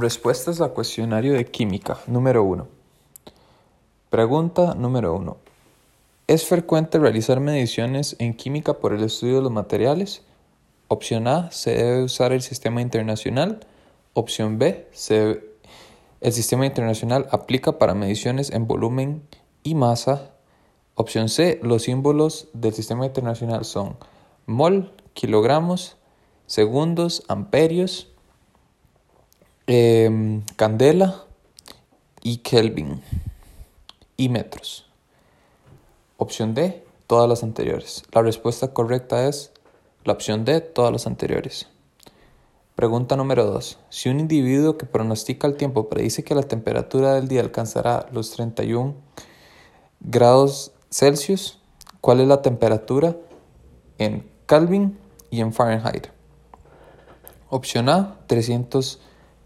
Respuestas a cuestionario de química. Número 1. Pregunta número 1. ¿Es frecuente realizar mediciones en química por el estudio de los materiales? Opción A. Se debe usar el sistema internacional. Opción B. el sistema internacional aplica para mediciones en volumen y masa. Opción C. Los símbolos del sistema internacional son mol, kilogramos, segundos, amperios Em, candela y Kelvin y metros. Opción D, todas las anteriores. La respuesta correcta es la opción D, todas las anteriores. Pregunta número 2. Si un individuo que pronostica el tiempo predice que la temperatura del día alcanzará los 31 grados Celsius, ¿cuál es la temperatura en Kelvin y en Fahrenheit? Opción A, 300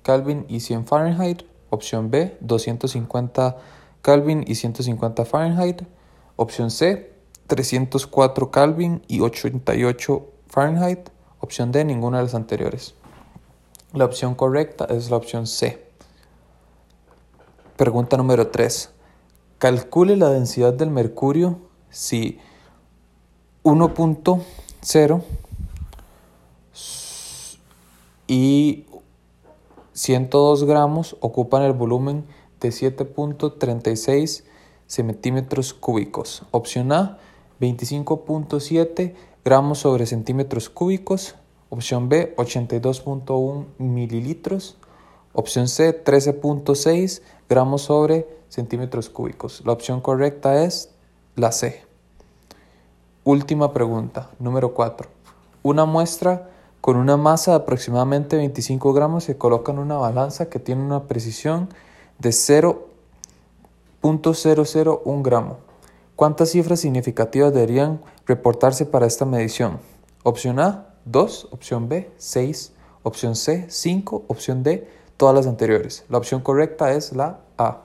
Kelvin y 100 Fahrenheit. Opción B, 250 Kelvin y 150 Fahrenheit. Opción C, 304 Kelvin y 88 Fahrenheit. Opción D, ninguna de las anteriores. La opción correcta es la opción C. Pregunta número 3. Calcule la densidad del mercurio si 1.0 y 102 gramos ocupan el volumen de 7.36 centímetros cúbicos. Opción A, 25.7 gramos sobre centímetros cúbicos. Opción B, 82.1 mililitros. Opción C, 13.6 gramos sobre centímetros cúbicos. La opción correcta es la C. Última pregunta, número 4. Una muestra con una masa de aproximadamente 25 gramos se coloca en una balanza que tiene una precisión de 0.001 gramo. ¿Cuántas cifras significativas deberían reportarse para esta medición? Opción A, 2, opción B, 6, opción C, 5, opción D, todas las anteriores. La opción correcta es la A.